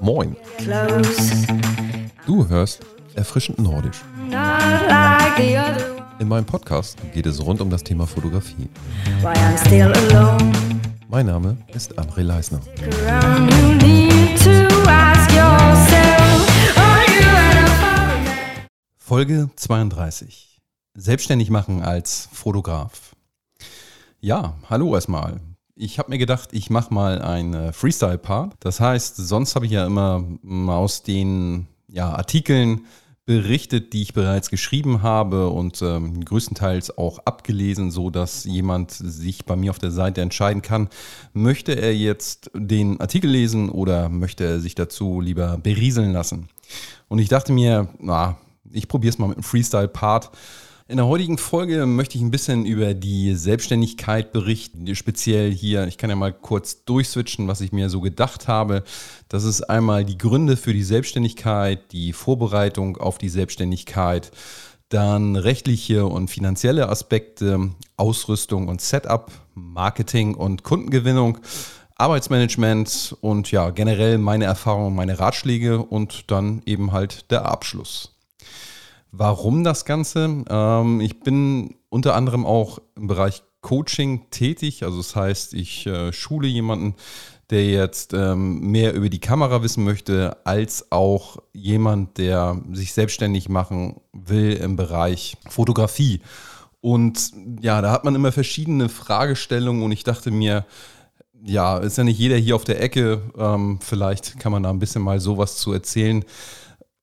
Moin, du hörst Erfrischend Nordisch. In meinem Podcast geht es rund um das Thema Fotografie. Why I'm still alone. Mein Name ist André Leisner. Folge 32. Selbstständig machen als Fotograf. Ja, hallo erstmal. Ich habe mir gedacht, ich mache mal einen Freestyle-Part. Das heißt, sonst habe ich ja immer mm, aus den ja, Artikeln berichtet, die ich bereits geschrieben habe und ähm, größtenteils auch abgelesen, so dass jemand sich bei mir auf der Seite entscheiden kann, möchte er jetzt den Artikel lesen oder möchte er sich dazu lieber berieseln lassen. Und ich dachte mir, na, ich probiere es mal mit einem Freestyle-Part. In der heutigen Folge möchte ich ein bisschen über die Selbstständigkeit berichten, speziell hier. Ich kann ja mal kurz durchswitchen, was ich mir so gedacht habe. Das ist einmal die Gründe für die Selbstständigkeit, die Vorbereitung auf die Selbstständigkeit, dann rechtliche und finanzielle Aspekte, Ausrüstung und Setup, Marketing und Kundengewinnung. Arbeitsmanagement und ja, generell meine Erfahrungen, meine Ratschläge und dann eben halt der Abschluss. Warum das Ganze? Ähm, ich bin unter anderem auch im Bereich Coaching tätig. Also das heißt, ich äh, schule jemanden, der jetzt ähm, mehr über die Kamera wissen möchte, als auch jemand, der sich selbstständig machen will im Bereich Fotografie. Und ja, da hat man immer verschiedene Fragestellungen und ich dachte mir, ja, ist ja nicht jeder hier auf der Ecke. Ähm, vielleicht kann man da ein bisschen mal sowas zu erzählen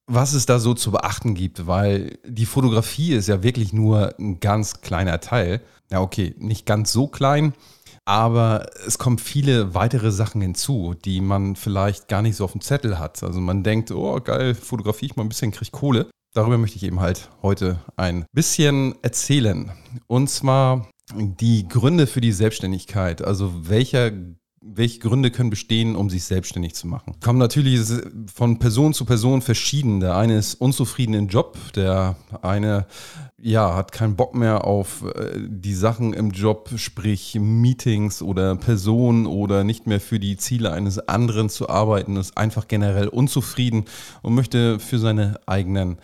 was es da so zu beachten gibt, weil die Fotografie ist ja wirklich nur ein ganz kleiner Teil. Ja, okay, nicht ganz so klein, aber es kommen viele weitere Sachen hinzu, die man vielleicht gar nicht so auf dem Zettel hat. Also man denkt, oh geil, fotografiere ich mal ein bisschen, kriege Kohle. Darüber möchte ich eben halt heute ein bisschen erzählen. Und zwar die Gründe für die Selbstständigkeit. Also welcher welche Gründe können bestehen, um sich selbstständig zu machen? Kommen natürlich von Person zu Person verschieden. Der eine ist unzufrieden im Job, der eine ja, hat keinen Bock mehr auf äh, die Sachen im Job, sprich Meetings oder Personen oder nicht mehr für die Ziele eines anderen zu arbeiten, ist einfach generell unzufrieden und möchte für seine eigenen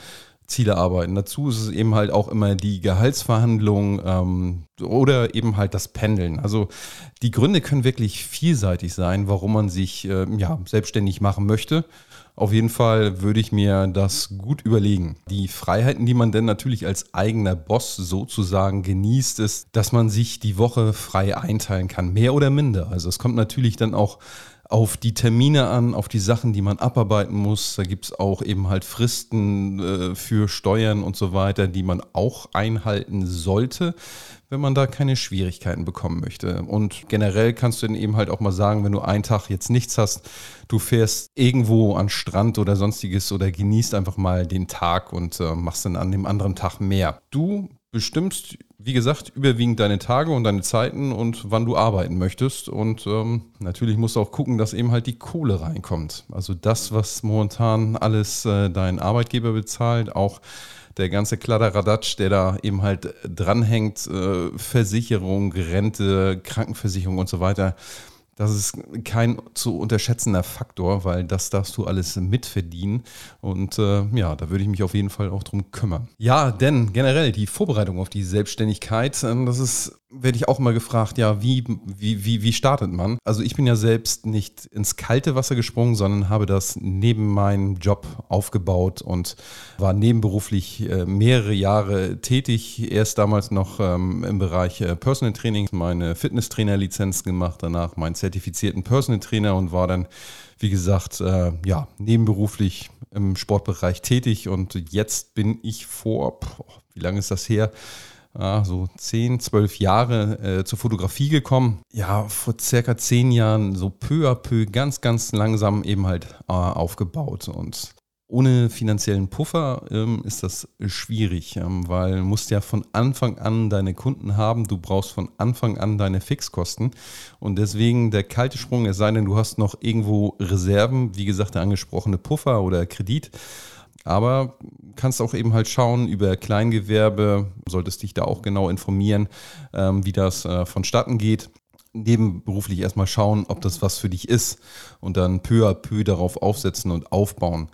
Ziele arbeiten. Dazu ist es eben halt auch immer die Gehaltsverhandlung ähm, oder eben halt das Pendeln. Also die Gründe können wirklich vielseitig sein, warum man sich äh, ja, selbstständig machen möchte. Auf jeden Fall würde ich mir das gut überlegen. Die Freiheiten, die man denn natürlich als eigener Boss sozusagen genießt, ist, dass man sich die Woche frei einteilen kann, mehr oder minder. Also es kommt natürlich dann auch auf die Termine an, auf die Sachen, die man abarbeiten muss. Da gibt es auch eben halt Fristen äh, für Steuern und so weiter, die man auch einhalten sollte, wenn man da keine Schwierigkeiten bekommen möchte. Und generell kannst du dann eben halt auch mal sagen, wenn du einen Tag jetzt nichts hast, du fährst irgendwo an Strand oder sonstiges oder genießt einfach mal den Tag und äh, machst dann an dem anderen Tag mehr. Du bestimmst wie gesagt, überwiegend deine Tage und deine Zeiten und wann du arbeiten möchtest. Und ähm, natürlich musst du auch gucken, dass eben halt die Kohle reinkommt. Also das, was momentan alles äh, dein Arbeitgeber bezahlt, auch der ganze Kladderadatsch, der da eben halt dranhängt, äh, Versicherung, Rente, Krankenversicherung und so weiter das ist kein zu unterschätzender Faktor, weil das darfst du alles mitverdienen. Und äh, ja, da würde ich mich auf jeden Fall auch drum kümmern. Ja, denn generell die Vorbereitung auf die Selbstständigkeit, äh, das ist werde ich auch mal gefragt, ja, wie, wie, wie, wie startet man? Also ich bin ja selbst nicht ins kalte Wasser gesprungen, sondern habe das neben meinem Job aufgebaut und war nebenberuflich äh, mehrere Jahre tätig. Erst damals noch ähm, im Bereich äh, Personal Training, meine Fitnesstrainer-Lizenz gemacht, danach meinen zertifizierten Personal Trainer und war dann, wie gesagt, äh, ja, nebenberuflich im Sportbereich tätig und jetzt bin ich vor, wie lange ist das her? Ja, so zehn, zwölf Jahre äh, zur Fotografie gekommen. Ja, vor circa zehn Jahren so peu à peu, ganz, ganz langsam eben halt äh, aufgebaut. Und ohne finanziellen Puffer ähm, ist das schwierig, ähm, weil du musst ja von Anfang an deine Kunden haben, du brauchst von Anfang an deine Fixkosten und deswegen der kalte Sprung, es sei denn, du hast noch irgendwo Reserven, wie gesagt, der angesprochene Puffer oder Kredit, aber kannst auch eben halt schauen über Kleingewerbe, solltest dich da auch genau informieren, ähm, wie das äh, vonstatten geht. nebenberuflich erstmal schauen, ob das was für dich ist und dann peu à peu darauf aufsetzen und aufbauen.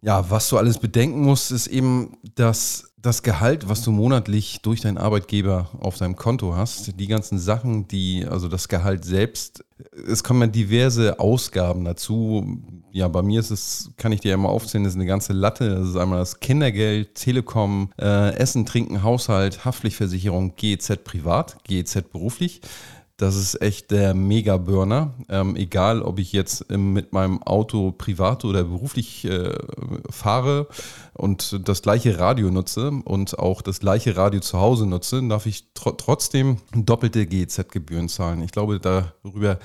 Ja, was du alles bedenken musst, ist eben, dass das Gehalt, was du monatlich durch deinen Arbeitgeber auf deinem Konto hast, die ganzen Sachen, die, also das Gehalt selbst, es kommen ja diverse Ausgaben dazu. Ja, bei mir ist es, kann ich dir ja mal aufzählen, das ist eine ganze Latte. Das ist einmal das Kindergeld, Telekom, äh, Essen, Trinken, Haushalt, Haftpflichtversicherung, GEZ privat, GEZ beruflich. Das ist echt der Mega-Burner. Ähm, egal, ob ich jetzt ähm, mit meinem Auto privat oder beruflich äh, fahre und das gleiche Radio nutze und auch das gleiche Radio zu Hause nutze, darf ich tr trotzdem doppelte GEZ-Gebühren zahlen. Ich glaube, darüber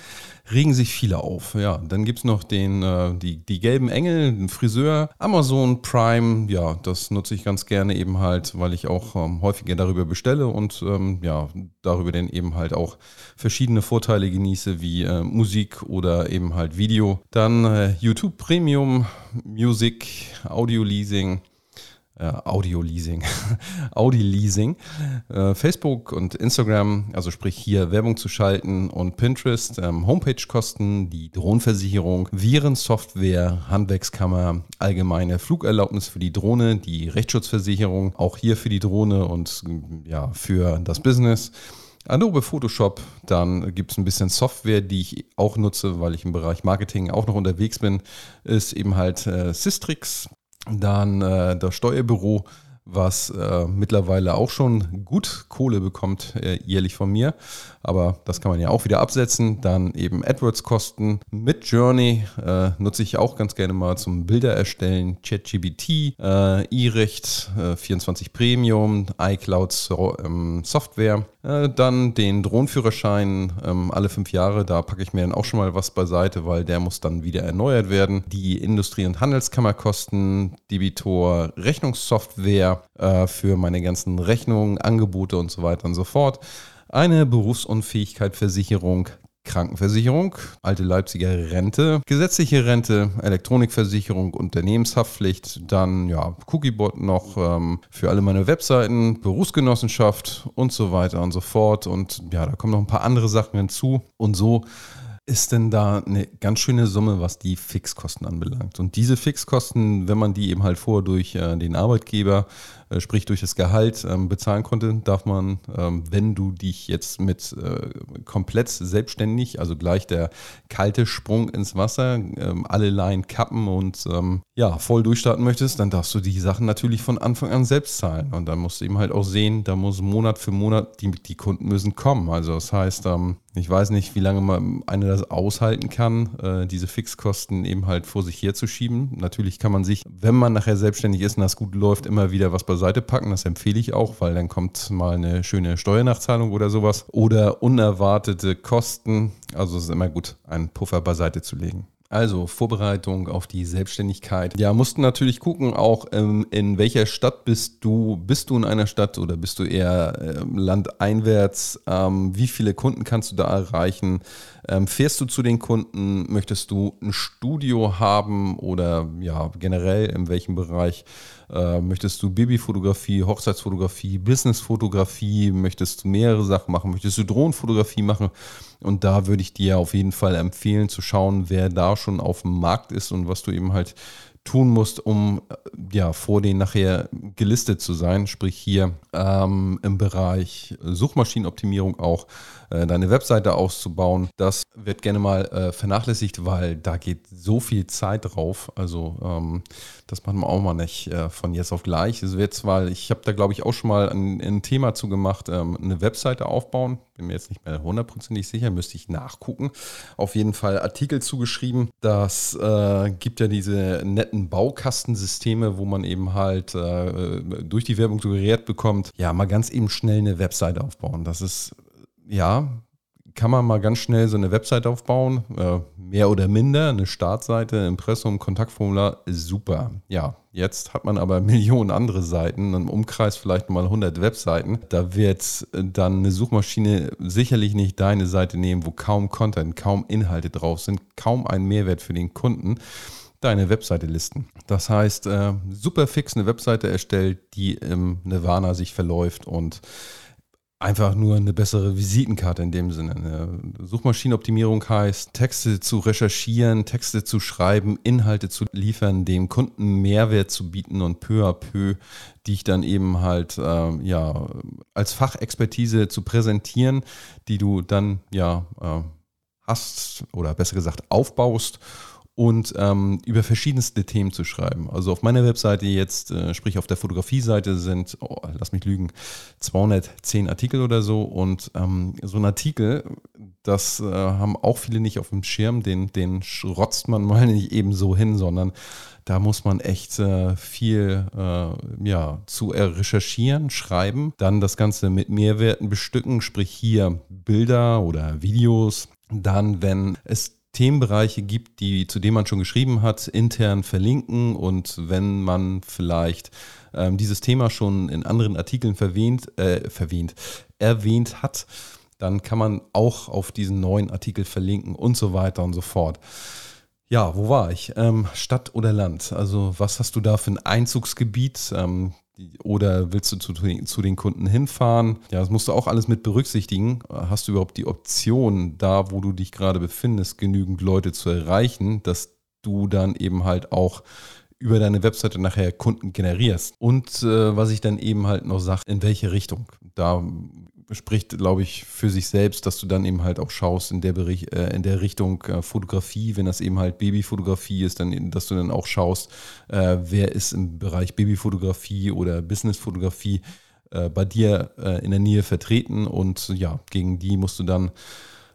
regen sich viele auf. Ja, dann gibt es noch den, äh, die, die gelben Engel, den Friseur, Amazon Prime. Ja, das nutze ich ganz gerne eben halt, weil ich auch ähm, häufiger darüber bestelle und ähm, ja, darüber dann eben halt auch verschiedene Vorteile genieße, wie äh, Musik oder eben halt Video. Dann äh, YouTube Premium, Music, Audio Leasing äh, Audio-Leasing, Audi-Leasing, äh, Facebook und Instagram, also sprich hier Werbung zu schalten und Pinterest, ähm, Homepage-Kosten, die Drohnenversicherung, Virensoftware, Handwerkskammer, allgemeine Flugerlaubnis für die Drohne, die Rechtsschutzversicherung, auch hier für die Drohne und ja, für das Business. Adobe Photoshop, dann gibt es ein bisschen Software, die ich auch nutze, weil ich im Bereich Marketing auch noch unterwegs bin, ist eben halt äh, Systrix, dann äh, das Steuerbüro, was äh, mittlerweile auch schon gut Kohle bekommt äh, jährlich von mir. Aber das kann man ja auch wieder absetzen. Dann eben AdWords-Kosten mit Journey äh, nutze ich auch ganz gerne mal zum Bilder erstellen. ChatGBT, äh, iRecht, 24 Premium, iCloud so, ähm, Software. Äh, dann den Drohnenführerschein ähm, alle fünf Jahre. Da packe ich mir dann auch schon mal was beiseite, weil der muss dann wieder erneuert werden. Die Industrie- und Handelskammerkosten, Debitor, Rechnungssoftware äh, für meine ganzen Rechnungen, Angebote und so weiter und so fort eine Berufsunfähigkeitsversicherung, Krankenversicherung, alte Leipziger Rente, gesetzliche Rente, Elektronikversicherung, Unternehmenshaftpflicht, dann ja Cookiebot noch ähm, für alle meine Webseiten, Berufsgenossenschaft und so weiter und so fort. Und ja, da kommen noch ein paar andere Sachen hinzu. Und so ist denn da eine ganz schöne Summe, was die Fixkosten anbelangt. Und diese Fixkosten, wenn man die eben halt vor durch äh, den Arbeitgeber sprich durch das Gehalt ähm, bezahlen konnte, darf man, ähm, wenn du dich jetzt mit äh, komplett selbstständig, also gleich der kalte Sprung ins Wasser, ähm, alle Laien kappen und ja, voll durchstarten möchtest, dann darfst du die Sachen natürlich von Anfang an selbst zahlen. Und dann musst du eben halt auch sehen, da muss Monat für Monat, die, die Kunden müssen kommen. Also das heißt, ich weiß nicht, wie lange man einer das aushalten kann, äh, diese Fixkosten eben halt vor sich herzuschieben. Natürlich kann man sich, wenn man nachher selbstständig ist und das gut läuft, immer wieder was beiseite Seite packen. Das empfehle ich auch, weil dann kommt mal eine schöne Steuernachzahlung oder sowas. Oder unerwartete Kosten. Also es ist immer gut, einen Puffer beiseite zu legen. Also Vorbereitung auf die Selbstständigkeit. Ja, mussten natürlich gucken, auch ähm, in welcher Stadt bist du? Bist du in einer Stadt oder bist du eher ähm, landeinwärts? Ähm, wie viele Kunden kannst du da erreichen? Ähm, fährst du zu den Kunden? Möchtest du ein Studio haben oder ja, generell in welchem Bereich? Äh, möchtest du Babyfotografie, Hochzeitsfotografie, Businessfotografie? Möchtest du mehrere Sachen machen? Möchtest du Drohnenfotografie machen? Und da würde ich dir auf jeden Fall empfehlen zu schauen, wer da schon auf dem Markt ist und was du eben halt tun musst, um äh, ja vor denen nachher gelistet zu sein. Sprich hier ähm, im Bereich Suchmaschinenoptimierung auch deine Webseite auszubauen. Das wird gerne mal äh, vernachlässigt, weil da geht so viel Zeit drauf. Also ähm, das macht man auch mal nicht äh, von jetzt auf gleich. Es wird zwar, ich habe da glaube ich auch schon mal ein, ein Thema zu gemacht, ähm, eine Webseite aufbauen. Bin mir jetzt nicht mehr hundertprozentig sicher, müsste ich nachgucken. Auf jeden Fall Artikel zugeschrieben. Das äh, gibt ja diese netten Baukastensysteme, wo man eben halt äh, durch die Werbung suggeriert bekommt, ja, mal ganz eben schnell eine Webseite aufbauen. Das ist ja, kann man mal ganz schnell so eine Website aufbauen, äh, mehr oder minder, eine Startseite, Impressum, Kontaktformular, super. Ja, jetzt hat man aber Millionen andere Seiten, im Umkreis vielleicht mal 100 Webseiten. Da wird dann eine Suchmaschine sicherlich nicht deine Seite nehmen, wo kaum Content, kaum Inhalte drauf sind, kaum ein Mehrwert für den Kunden deine Webseite listen. Das heißt, äh, super fix eine Webseite erstellt, die im Nirvana sich verläuft und einfach nur eine bessere Visitenkarte in dem Sinne. Eine Suchmaschinenoptimierung heißt, Texte zu recherchieren, Texte zu schreiben, Inhalte zu liefern, dem Kunden Mehrwert zu bieten und peu à peu, die ich dann eben halt äh, ja als Fachexpertise zu präsentieren, die du dann ja äh, hast oder besser gesagt aufbaust und ähm, über verschiedenste Themen zu schreiben. Also auf meiner Webseite jetzt, äh, sprich auf der Fotografie-Seite sind, oh, lass mich lügen, 210 Artikel oder so und ähm, so ein Artikel, das äh, haben auch viele nicht auf dem Schirm, den, den schrotzt man mal nicht eben so hin, sondern da muss man echt äh, viel äh, ja, zu recherchieren, schreiben, dann das Ganze mit Mehrwerten bestücken, sprich hier Bilder oder Videos. Dann, wenn es Themenbereiche gibt, die, zu denen man schon geschrieben hat, intern verlinken und wenn man vielleicht ähm, dieses Thema schon in anderen Artikeln verwähnt, äh, verwähnt, erwähnt hat, dann kann man auch auf diesen neuen Artikel verlinken und so weiter und so fort. Ja, wo war ich? Ähm, Stadt oder Land? Also was hast du da für ein Einzugsgebiet? Ähm, oder willst du zu, zu, den Kunden hinfahren? Ja, das musst du auch alles mit berücksichtigen. Hast du überhaupt die Option, da wo du dich gerade befindest, genügend Leute zu erreichen, dass du dann eben halt auch über deine Webseite nachher Kunden generierst. Und äh, was ich dann eben halt noch sage, in welche Richtung. Da spricht, glaube ich, für sich selbst, dass du dann eben halt auch schaust in der, Bericht, äh, in der Richtung äh, Fotografie, wenn das eben halt Babyfotografie ist, dann, dass du dann auch schaust, äh, wer ist im Bereich Babyfotografie oder Businessfotografie äh, bei dir äh, in der Nähe vertreten und ja, gegen die musst du dann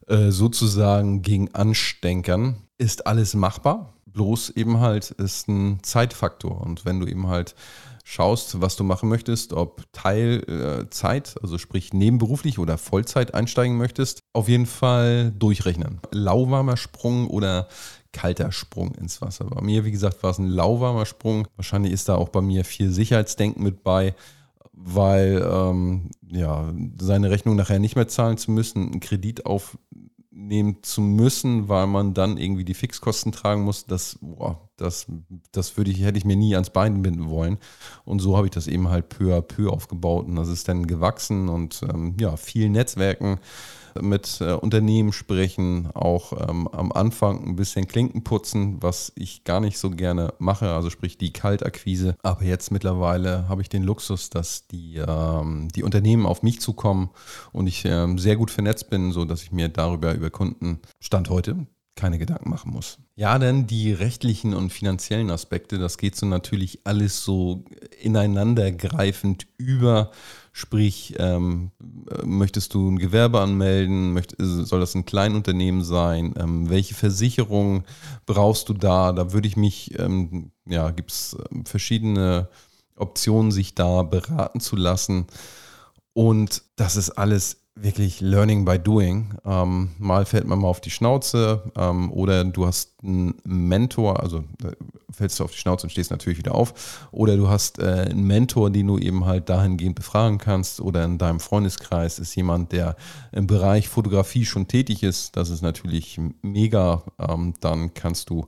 äh, sozusagen gegen anstenkern. Ist alles machbar, bloß eben halt ist ein Zeitfaktor und wenn du eben halt schaust, was du machen möchtest, ob Teilzeit, äh, also sprich nebenberuflich oder Vollzeit einsteigen möchtest, auf jeden Fall durchrechnen. Lauwarmer Sprung oder kalter Sprung ins Wasser. Bei mir, wie gesagt, war es ein lauwarmer Sprung. Wahrscheinlich ist da auch bei mir viel Sicherheitsdenken mit bei, weil ähm, ja, seine Rechnung nachher nicht mehr zahlen zu müssen, einen Kredit auf nehmen zu müssen, weil man dann irgendwie die Fixkosten tragen muss, das, boah, das, das würde ich, hätte ich mir nie ans Bein binden wollen. Und so habe ich das eben halt peu à peu aufgebaut und das ist dann gewachsen und ähm, ja, viel Netzwerken mit äh, Unternehmen sprechen, auch ähm, am Anfang ein bisschen Klinken putzen, was ich gar nicht so gerne mache, also sprich die Kaltakquise. Aber jetzt mittlerweile habe ich den Luxus, dass die, ähm, die Unternehmen auf mich zukommen und ich ähm, sehr gut vernetzt bin, sodass ich mir darüber über Kunden Stand heute keine Gedanken machen muss. Ja, denn die rechtlichen und finanziellen Aspekte, das geht so natürlich alles so ineinandergreifend über. Sprich, ähm, möchtest du ein Gewerbe anmelden? Möcht, soll das ein Kleinunternehmen sein? Ähm, welche Versicherung brauchst du da? Da würde ich mich, ähm, ja, gibt es ähm, verschiedene Optionen, sich da beraten zu lassen. Und das ist alles wirklich Learning by Doing. Ähm, mal fällt man mal auf die Schnauze ähm, oder du hast einen Mentor, also fällst du auf die Schnauze und stehst natürlich wieder auf. Oder du hast äh, einen Mentor, den du eben halt dahingehend befragen kannst. Oder in deinem Freundeskreis ist jemand, der im Bereich Fotografie schon tätig ist. Das ist natürlich mega. Ähm, dann kannst du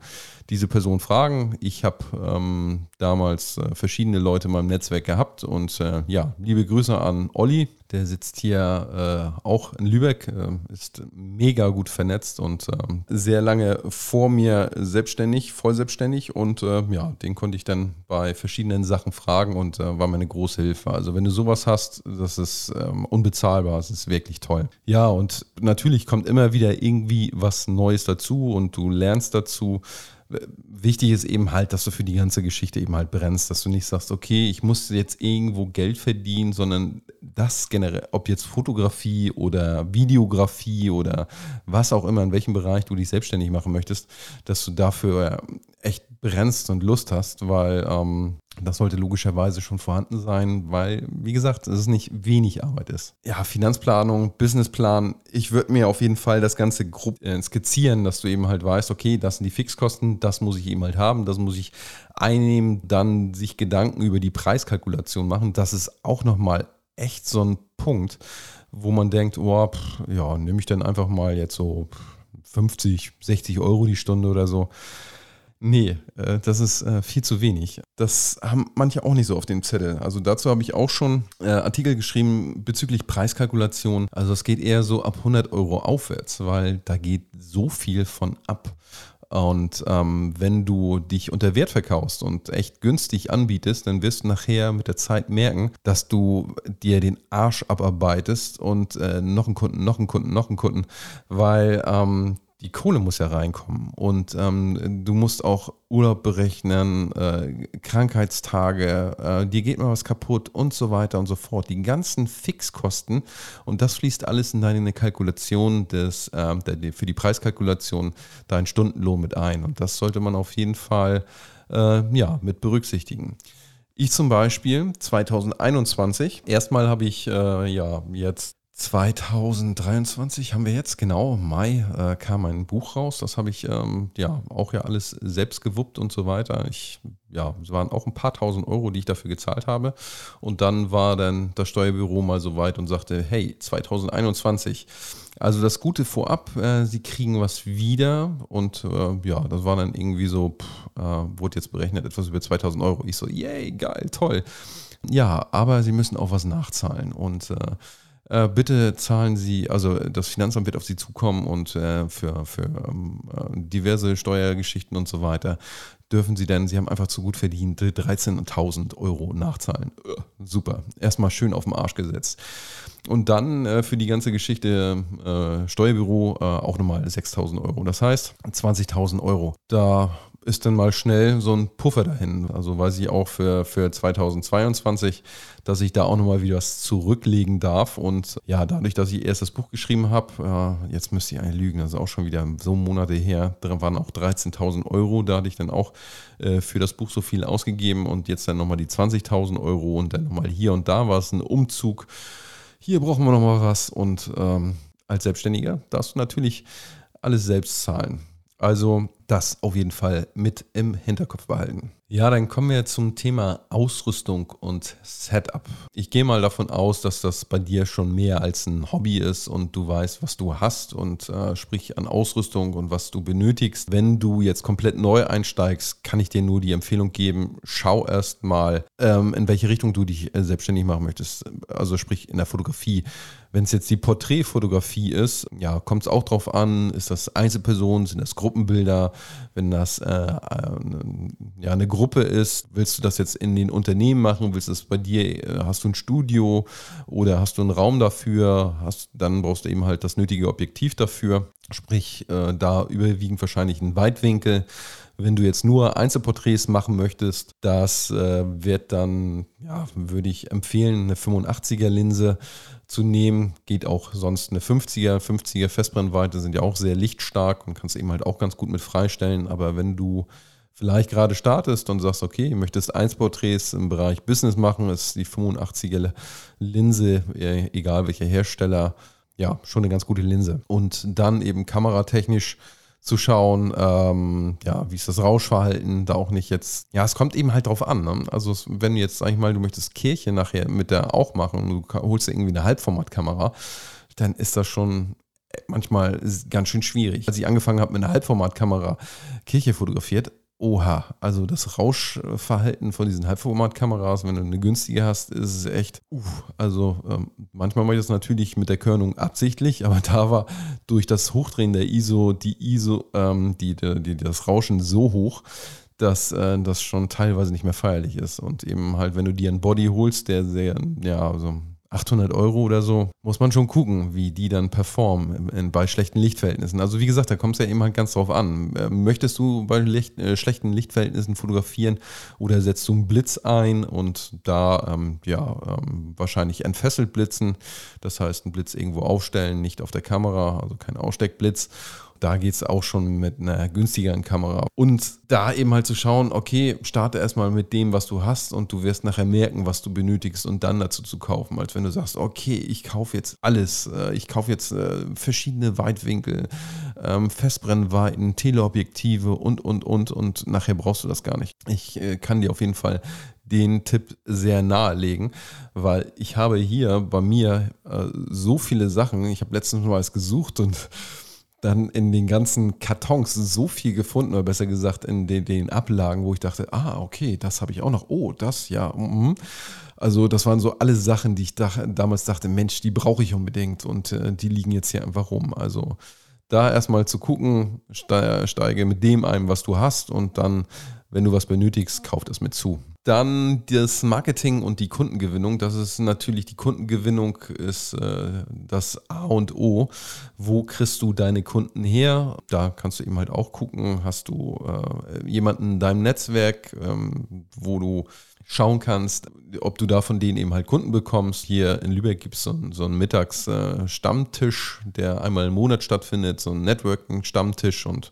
diese Person fragen. Ich habe ähm, damals äh, verschiedene Leute in meinem Netzwerk gehabt und äh, ja, liebe Grüße an Olli. Der sitzt hier äh, auch in Lübeck, äh, ist mega gut vernetzt und ähm, sehr lange vor mir selbstständig, voll selbstständig und äh, ja, den konnte ich dann bei verschiedenen Sachen fragen und äh, war mir eine große Hilfe. Also wenn du sowas hast, das ist ähm, unbezahlbar, das ist wirklich toll. Ja, und natürlich kommt immer wieder irgendwie was Neues dazu und du lernst dazu wichtig ist eben halt, dass du für die ganze Geschichte eben halt brennst, dass du nicht sagst, okay, ich muss jetzt irgendwo Geld verdienen, sondern das generell, ob jetzt Fotografie oder Videografie oder was auch immer, in welchem Bereich du dich selbstständig machen möchtest, dass du dafür echt brennst und Lust hast, weil ähm, das sollte logischerweise schon vorhanden sein, weil, wie gesagt, es nicht wenig Arbeit ist. Ja, Finanzplanung, Businessplan. Ich würde mir auf jeden Fall das Ganze grob äh, skizzieren, dass du eben halt weißt, okay, das sind die Fixkosten, das muss ich eben halt haben, das muss ich einnehmen, dann sich Gedanken über die Preiskalkulation machen. Das ist auch nochmal echt so ein Punkt, wo man denkt, oh, pff, ja, nehme ich dann einfach mal jetzt so 50, 60 Euro die Stunde oder so Nee, äh, das ist äh, viel zu wenig. Das haben manche auch nicht so auf dem Zettel. Also dazu habe ich auch schon äh, Artikel geschrieben bezüglich Preiskalkulation. Also es geht eher so ab 100 Euro aufwärts, weil da geht so viel von ab. Und ähm, wenn du dich unter Wert verkaufst und echt günstig anbietest, dann wirst du nachher mit der Zeit merken, dass du dir den Arsch abarbeitest und äh, noch einen Kunden, noch einen Kunden, noch einen Kunden, weil ähm, die Kohle muss ja reinkommen und ähm, du musst auch Urlaub berechnen, äh, Krankheitstage, äh, dir geht mal was kaputt und so weiter und so fort. Die ganzen Fixkosten und das fließt alles in deine Kalkulation des, äh, der, für die Preiskalkulation deinen Stundenlohn mit ein und das sollte man auf jeden Fall äh, ja, mit berücksichtigen. Ich zum Beispiel 2021, erstmal habe ich äh, ja jetzt 2023 haben wir jetzt, genau, Mai äh, kam ein Buch raus. Das habe ich ähm, ja auch ja alles selbst gewuppt und so weiter. Ich, ja, es waren auch ein paar tausend Euro, die ich dafür gezahlt habe. Und dann war dann das Steuerbüro mal so weit und sagte, hey, 2021. Also das Gute vorab, äh, sie kriegen was wieder und äh, ja, das war dann irgendwie so, pff, äh, wurde jetzt berechnet, etwas über 2000 Euro. Ich so, yay, geil, toll. Ja, aber sie müssen auch was nachzahlen und äh, äh, bitte zahlen Sie, also das Finanzamt wird auf Sie zukommen und äh, für, für ähm, äh, diverse Steuergeschichten und so weiter dürfen Sie denn, Sie haben einfach zu gut verdient, 13.000 Euro nachzahlen. Äh, super, erstmal schön auf den Arsch gesetzt. Und dann äh, für die ganze Geschichte äh, Steuerbüro äh, auch nochmal 6.000 Euro. Das heißt 20.000 Euro. Da ist dann mal schnell so ein Puffer dahin. Also weiß ich auch für, für 2022, dass ich da auch nochmal wieder was zurücklegen darf. Und ja, dadurch, dass ich erst das Buch geschrieben habe, äh, jetzt müsste ich eigentlich lügen, das ist auch schon wieder so Monate her, da waren auch 13.000 Euro. Da hatte ich dann auch äh, für das Buch so viel ausgegeben und jetzt dann nochmal die 20.000 Euro und dann nochmal hier und da war es ein Umzug. Hier brauchen wir nochmal was und ähm, als Selbstständiger darfst du natürlich alles selbst zahlen. Also das auf jeden Fall mit im Hinterkopf behalten. Ja, dann kommen wir zum Thema Ausrüstung und Setup. Ich gehe mal davon aus, dass das bei dir schon mehr als ein Hobby ist und du weißt, was du hast und äh, sprich an Ausrüstung und was du benötigst. Wenn du jetzt komplett neu einsteigst, kann ich dir nur die Empfehlung geben, schau erst mal, ähm, in welche Richtung du dich äh, selbstständig machen möchtest. Also sprich in der Fotografie. Wenn es jetzt die Porträtfotografie ist, ja, kommt es auch drauf an, ist das Einzelpersonen, sind das Gruppenbilder, wenn das äh, äh, ja, eine Gruppe ist, willst du das jetzt in den Unternehmen machen, willst du das bei dir, äh, hast du ein Studio oder hast du einen Raum dafür, hast, dann brauchst du eben halt das nötige Objektiv dafür, sprich äh, da überwiegend wahrscheinlich ein Weitwinkel. Wenn du jetzt nur Einzelporträts machen möchtest, das äh, wird dann, ja, würde ich empfehlen, eine 85er Linse zu nehmen. Geht auch sonst eine 50er. 50er Festbrennweite sind ja auch sehr lichtstark und kannst eben halt auch ganz gut mit freistellen. Aber wenn du vielleicht gerade startest und sagst, okay, du möchtest Einsporträts im Bereich Business machen, ist die 85er Linse, äh, egal welcher Hersteller, ja, schon eine ganz gute Linse. Und dann eben kameratechnisch zu schauen, ähm, ja, wie ist das Rauschverhalten, da auch nicht jetzt, ja, es kommt eben halt drauf an. Ne? Also wenn du jetzt, sag ich mal, du möchtest Kirche nachher mit der auch machen und du holst irgendwie eine Halbformatkamera, dann ist das schon manchmal ganz schön schwierig. Als ich angefangen habe mit einer Halbformatkamera Kirche fotografiert, Oha, also das Rauschverhalten von diesen Halbformatkameras, wenn du eine günstige hast, ist es echt, uh, also ähm, manchmal mache ich das natürlich mit der Körnung absichtlich, aber da war durch das Hochdrehen der ISO, die ISO, ähm, die, die, die, das Rauschen so hoch, dass äh, das schon teilweise nicht mehr feierlich ist. Und eben halt, wenn du dir einen Body holst, der sehr, ja, also 800 Euro oder so, muss man schon gucken, wie die dann performen bei schlechten Lichtverhältnissen. Also wie gesagt, da kommt es ja eben halt ganz drauf an. Ähm, möchtest du bei Licht, äh, schlechten Lichtverhältnissen fotografieren oder setzt du einen Blitz ein und da ähm, ja ähm, wahrscheinlich entfesselt blitzen, das heißt einen Blitz irgendwo aufstellen, nicht auf der Kamera, also kein Aussteckblitz da geht es auch schon mit einer günstigeren Kamera. Und da eben halt zu schauen, okay, starte erstmal mit dem, was du hast und du wirst nachher merken, was du benötigst und dann dazu zu kaufen. Als wenn du sagst, okay, ich kaufe jetzt alles. Äh, ich kaufe jetzt äh, verschiedene Weitwinkel, ähm, Festbrennweiten, Teleobjektive und, und, und. Und nachher brauchst du das gar nicht. Ich äh, kann dir auf jeden Fall den Tipp sehr nahelegen, weil ich habe hier bei mir so viele Sachen. Ich habe letztens mal was gesucht und dann in den ganzen Kartons so viel gefunden, oder besser gesagt in den, den Ablagen, wo ich dachte, ah, okay, das habe ich auch noch. Oh, das, ja. mhm. Also das waren so alle Sachen, die ich dach, damals dachte, Mensch, die brauche ich unbedingt und äh, die liegen jetzt hier einfach rum. Also da erstmal zu gucken, ste- steige mit dem ein, was du hast und dann, wenn du was benötigst, kauf das mit zu. Dann das Marketing und die Kundengewinnung. Das ist natürlich, die Kundengewinnung ist äh, das A und O. Wo kriegst du deine Kunden her? Da kannst du eben halt auch gucken, hast du äh, jemanden in deinem Netzwerk, ähm, wo du schauen kannst, ob du da von denen eben halt Kunden bekommst. Hier in Lübeck gibt es so, einen- so einen Mittags-Stammtisch, der einmal im Monat stattfindet, so ein Networking-Stammtisch und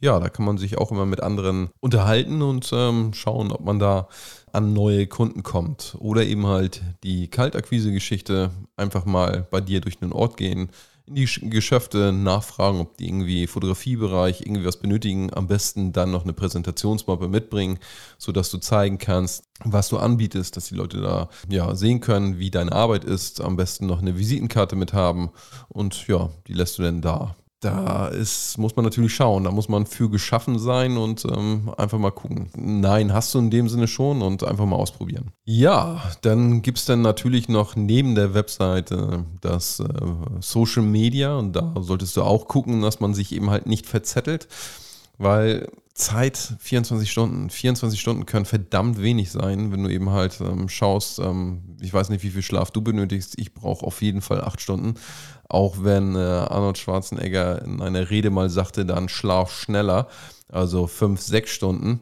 ja, da kann man sich auch immer mit anderen unterhalten und ähm, schauen, ob man da an neue Kunden kommt. Oder eben halt die Kaltakquise-Geschichte, einfach mal bei dir durch einen Ort gehen, in die Sch- Geschäfte nachfragen, ob die irgendwie Fotografiebereich irgendwie was benötigen. Am besten dann noch eine Präsentationsmappe mitbringen, sodass du zeigen kannst, was du anbietest, dass die Leute da ja sehen können, wie deine Arbeit ist. Am besten noch eine Visitenkarte mit haben und ja, die lässt du dann da. Da ist, muss man natürlich schauen, da muss man für geschaffen sein und ähm, einfach mal gucken. Nein, hast du in dem Sinne schon und einfach mal ausprobieren. Ja, dann gibt es dann natürlich noch neben der Webseite das äh, Social Media und da solltest du auch gucken, dass man sich eben halt nicht verzettelt, weil Zeit 24 Stunden, 24 Stunden können verdammt wenig sein, wenn du eben halt ähm, schaust, ähm, ich weiß nicht, wie viel Schlaf du benötigst, ich brauche auf jeden Fall acht Stunden. Auch wenn äh, Arnold Schwarzenegger in einer Rede mal sagte, dann schlaf schneller, also fünf, sechs Stunden.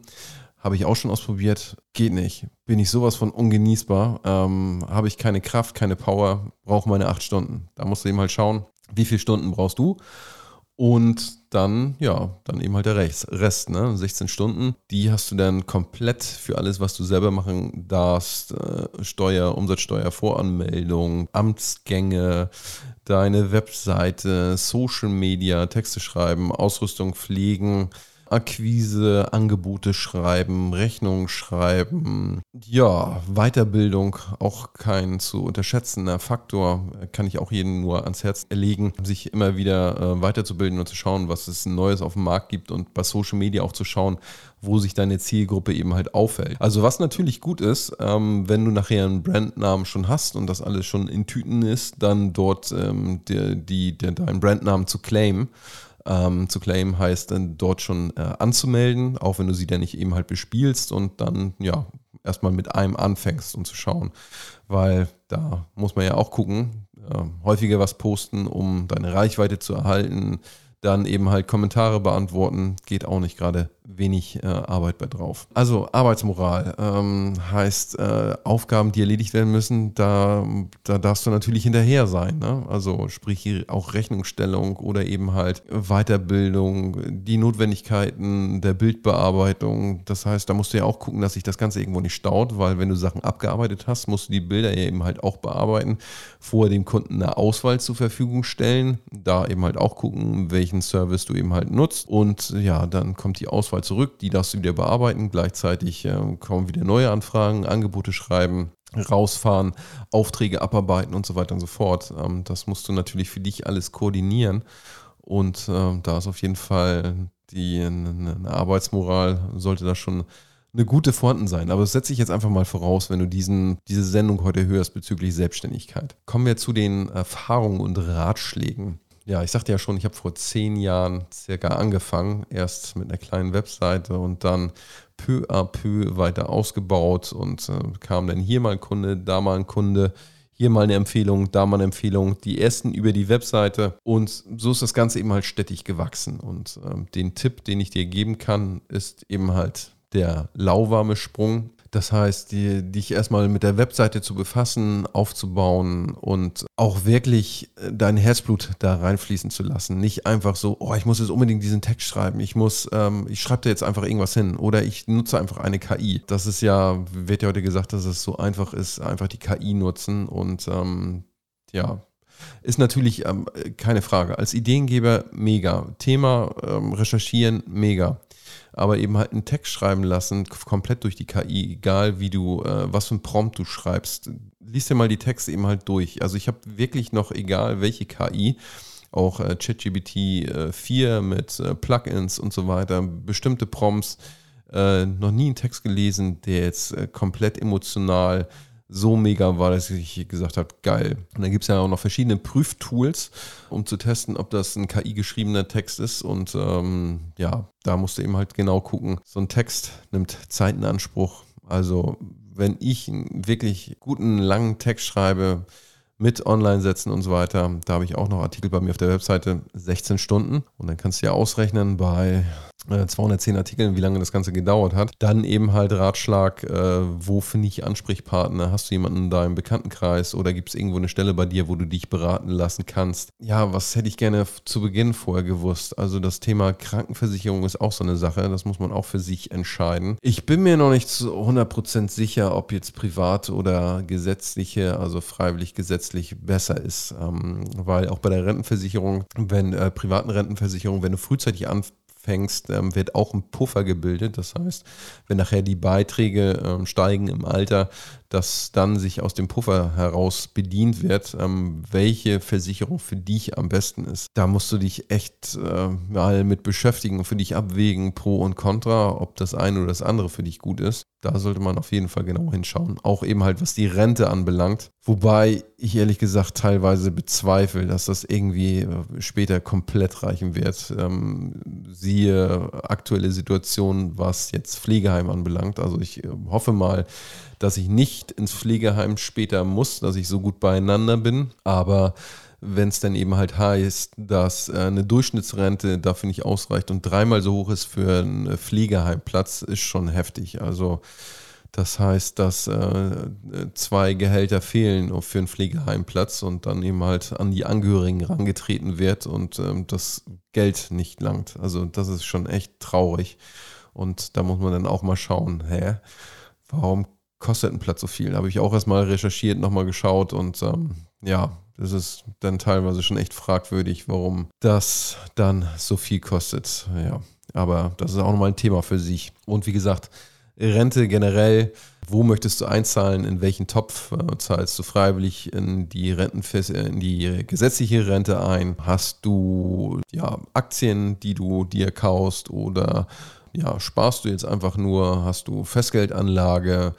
Habe ich auch schon ausprobiert. Geht nicht. Bin ich sowas von ungenießbar. Ähm, Habe ich keine Kraft, keine Power, brauche meine acht Stunden. Da musst du eben halt schauen, wie viele Stunden brauchst du. Und dann, ja, dann eben halt der Rest, ne? 16 Stunden. Die hast du dann komplett für alles, was du selber machen darfst. Äh, Steuer, Umsatzsteuer, Voranmeldung, Amtsgänge, deine Webseite, Social Media, Texte schreiben, Ausrüstung pflegen, Akquise, Angebote schreiben, Rechnungen schreiben. Ja, Weiterbildung, auch kein zu unterschätzender Faktor, kann ich auch jedem nur ans Herz legen, sich immer wieder äh, weiterzubilden und zu schauen, was es Neues auf dem Markt gibt und bei Social Media auch zu schauen, wo sich deine Zielgruppe eben halt aufhält. Also was natürlich gut ist, ähm, wenn du nachher einen Brandnamen schon hast und das alles schon in Tüten ist, dann dort ähm, die, die, die, deinen Brandnamen zu claimen. Ähm, zu claimen heißt dann dort schon äh, anzumelden, auch wenn du sie dann nicht eben halt bespielst und dann ja erstmal mit einem anfängst, um zu schauen. Weil da muss man ja auch gucken, äh, häufiger was posten, um deine Reichweite zu erhalten, dann eben halt Kommentare beantworten, geht auch nicht gerade wenig äh, Arbeit bei drauf. Also Arbeitsmoral ähm, heißt äh, Aufgaben, die erledigt werden müssen, da, da darfst du natürlich hinterher sein. Ne? Also sprich auch Rechnungsstellung oder eben halt Weiterbildung, die Notwendigkeiten der Bildbearbeitung. Das heißt, da musst du ja auch gucken, dass sich das Ganze irgendwo nicht staut, weil wenn du Sachen abgearbeitet hast, musst du die Bilder ja eben halt auch bearbeiten, vorher dem Kunden eine Auswahl zur Verfügung stellen, da eben halt auch gucken, welchen Service du eben halt nutzt und ja, dann kommt die Auswahl zurück, die darfst du wieder bearbeiten, gleichzeitig äh, kommen wieder neue Anfragen, Angebote schreiben, rausfahren, Aufträge abarbeiten und so weiter und so fort. Ähm, das musst du natürlich für dich alles koordinieren und äh, da ist auf jeden Fall die eine Arbeitsmoral sollte da schon eine gute vorhanden sein. Aber das setze ich jetzt einfach mal voraus, wenn du diesen, diese Sendung heute hörst bezüglich Selbstständigkeit. Kommen wir zu den Erfahrungen und Ratschlägen. Ja, ich sagte ja schon, ich habe vor zehn Jahren circa angefangen, erst mit einer kleinen Webseite und dann peu à peu weiter ausgebaut und äh, kam dann hier mal ein Kunde, da mal ein Kunde, hier mal eine Empfehlung, da mal eine Empfehlung, die ersten über die Webseite und so ist das Ganze eben halt stetig gewachsen und ähm, den Tipp, den ich dir geben kann, ist eben halt der lauwarme Sprung. Das heißt, die, dich erstmal mit der Webseite zu befassen, aufzubauen und auch wirklich äh, dein Herzblut da reinfließen zu lassen. Nicht einfach so, oh, ich muss jetzt unbedingt diesen Text schreiben. Ich muss, ähm, ich schreibe da jetzt einfach irgendwas hin oder ich nutze einfach eine KI. Das ist ja, wird ja heute gesagt, dass es so einfach ist, einfach die KI nutzen und ähm, ja, ist natürlich ähm, keine Frage. Als Ideengeber mega. Thema ähm, recherchieren mega. Aber eben halt einen Text schreiben lassen, komplett durch die KI, egal wie du, äh, was für ein Prompt du schreibst. Lies dir mal die Texte eben halt durch. Also ich habe wirklich noch, egal welche KI, auch äh, ChatGPT äh, 4 mit äh, Plugins und so weiter, bestimmte Prompts, äh, noch nie einen Text gelesen, der jetzt äh, komplett emotional so mega war, dass ich gesagt habe, geil. Und dann gibt es ja auch noch verschiedene Prüftools, um zu testen, ob das ein KI-geschriebener Text ist. Und ähm, ja, da musst du eben halt genau gucken. So ein Text nimmt Zeit in Anspruch. Also wenn ich einen wirklich guten, langen Text schreibe, mit Online-Sätzen und so weiter. Da habe ich auch noch Artikel bei mir auf der Webseite, 16 Stunden. Und dann kannst du ja ausrechnen bei 210 äh, Artikeln, wie lange das Ganze gedauert hat. Dann eben halt Ratschlag, äh, wo finde ich Ansprechpartner? Hast du jemanden da im Bekanntenkreis oder gibt es irgendwo eine Stelle bei dir, wo du dich beraten lassen kannst? Ja, was hätte ich gerne zu Beginn vorher gewusst? Also das Thema Krankenversicherung ist auch so eine Sache, das muss man auch für sich entscheiden. Ich bin mir noch nicht zu 100% sicher, ob jetzt privat oder gesetzliche, also freiwillig gesetzlich besser ist, ähm, weil auch bei der Rentenversicherung, wenn äh, privaten Rentenversicherung, wenn du frühzeitig anfängst, fängst, ähm, wird auch ein Puffer gebildet. Das heißt, wenn nachher die Beiträge ähm, steigen im Alter, dass dann sich aus dem Puffer heraus bedient wird, ähm, welche Versicherung für dich am besten ist. Da musst du dich echt äh, mal mit beschäftigen und für dich abwägen, Pro und Contra, ob das eine oder das andere für dich gut ist. Da sollte man auf jeden Fall genau hinschauen. Auch eben halt, was die Rente anbelangt. Wobei ich ehrlich gesagt teilweise bezweifle, dass das irgendwie äh, später komplett reichen wird. Ähm, siehe aktuelle Situation, was jetzt Pflegeheim anbelangt. Also ich äh, hoffe mal, dass ich nicht ins Pflegeheim später muss, dass ich so gut beieinander bin. Aber wenn es dann eben halt heißt, dass äh, eine Durchschnittsrente dafür nicht ausreicht und dreimal so hoch ist für einen Pflegeheimplatz, ist schon heftig. Also das heißt, dass äh, zwei Gehälter fehlen für einen Pflegeheimplatz und dann eben halt an die Angehörigen rangetreten wird und ähm, das Geld nicht langt. Also das ist schon echt traurig. Und da muss man dann auch mal schauen, hä, warum kostet ein Platz so viel? Da habe ich auch erstmal recherchiert, nochmal geschaut und ähm, ja, das ist dann teilweise schon echt fragwürdig, warum das dann so viel kostet. Ja, aber das ist auch nochmal ein Thema für sich. Und wie gesagt, Rente generell, wo möchtest du einzahlen, in welchen Topf äh, zahlst du freiwillig in die Rentenfest, in die gesetzliche Rente ein? Hast du ja Aktien, die du dir kaufst oder ja, sparst du jetzt einfach nur? Hast du Festgeldanlage?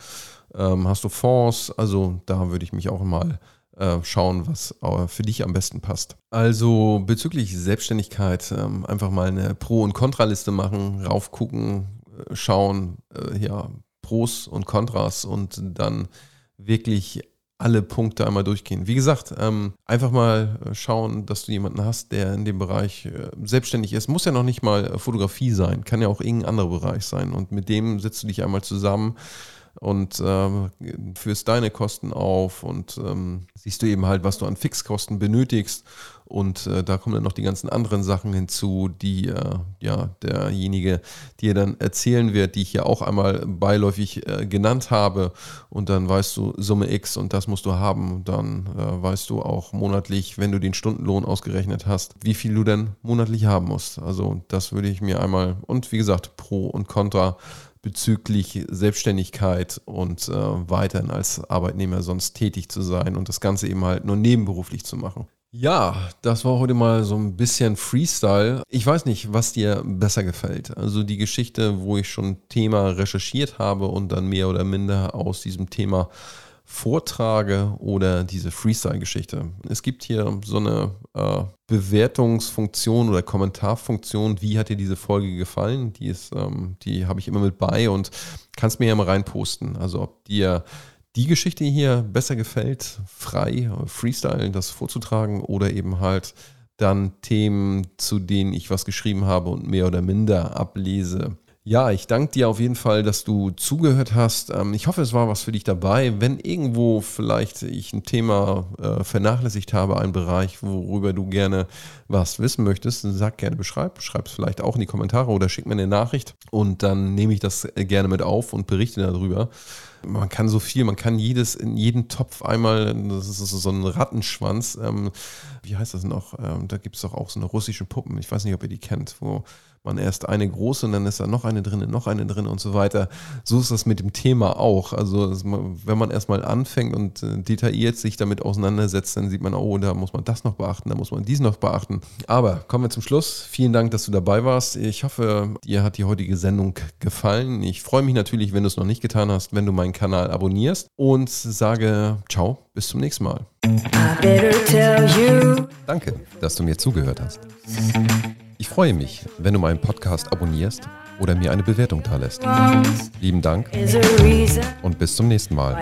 Ähm, hast du Fonds? Also da würde ich mich auch mal äh, schauen, was für dich am besten passt. Also bezüglich Selbstständigkeit ähm, einfach mal eine Pro- und Kontraliste machen, raufgucken, äh, schauen, äh, ja, Pros und Kontras und dann wirklich alle Punkte einmal durchgehen. Wie gesagt, ähm, einfach mal schauen, dass du jemanden hast, der in dem Bereich äh, selbstständig ist. Muss ja noch nicht mal Fotografie sein, kann ja auch irgendein anderer Bereich sein. Und mit dem setzt du dich einmal zusammen und ähm, führst deine Kosten auf und ähm, siehst du eben halt, was du an Fixkosten benötigst. Und äh, da kommen dann noch die ganzen anderen Sachen hinzu, die äh, ja derjenige dir dann erzählen wird, die ich ja auch einmal beiläufig äh, genannt habe. Und dann weißt du Summe X und das musst du haben. Dann äh, weißt du auch monatlich, wenn du den Stundenlohn ausgerechnet hast, wie viel du denn monatlich haben musst. Also das würde ich mir einmal und wie gesagt Pro und Contra bezüglich Selbstständigkeit und äh, weiterhin als Arbeitnehmer sonst tätig zu sein und das Ganze eben halt nur nebenberuflich zu machen. Ja, das war heute mal so ein bisschen Freestyle. Ich weiß nicht, was dir besser gefällt. Also die Geschichte, wo ich schon Thema recherchiert habe und dann mehr oder minder aus diesem Thema vortrage oder diese Freestyle-Geschichte. Es gibt hier so eine äh, Bewertungsfunktion oder Kommentarfunktion. Wie hat dir diese Folge gefallen? Die ist, ähm, die habe ich immer mit bei und kannst mir ja mal reinposten. Also ob dir die Geschichte hier besser gefällt, frei, Freestyle, das vorzutragen oder eben halt dann Themen, zu denen ich was geschrieben habe und mehr oder minder ablese. Ja, ich danke dir auf jeden Fall, dass du zugehört hast. Ähm, ich hoffe, es war was für dich dabei. Wenn irgendwo vielleicht ich ein Thema äh, vernachlässigt habe, ein Bereich, worüber du gerne was wissen möchtest, dann sag gerne Bescheid. Schreib es vielleicht auch in die Kommentare oder schick mir eine Nachricht und dann nehme ich das gerne mit auf und berichte darüber. Man kann so viel, man kann jedes in jeden Topf einmal, das ist so ein Rattenschwanz. Ähm, wie heißt das noch? Ähm, da gibt es doch auch so eine russische Puppen. Ich weiß nicht, ob ihr die kennt, wo man erst eine große und dann ist da noch eine drin, noch eine drin und so weiter. So ist das mit dem Thema auch. Also wenn man erstmal anfängt und äh, detailliert sich damit auseinandersetzt, dann sieht man, oh, da muss man das noch beachten, da muss man dies noch beachten. Aber kommen wir zum Schluss. Vielen Dank, dass du dabei warst. Ich hoffe, dir hat die heutige Sendung gefallen. Ich freue mich natürlich, wenn du es noch nicht getan hast, wenn du meinen Kanal abonnierst und sage ciao, bis zum nächsten Mal. Danke, dass du mir zugehört hast. Ich freue mich, wenn du meinen Podcast abonnierst oder mir eine Bewertung da lässt. Lieben Dank und bis zum nächsten Mal.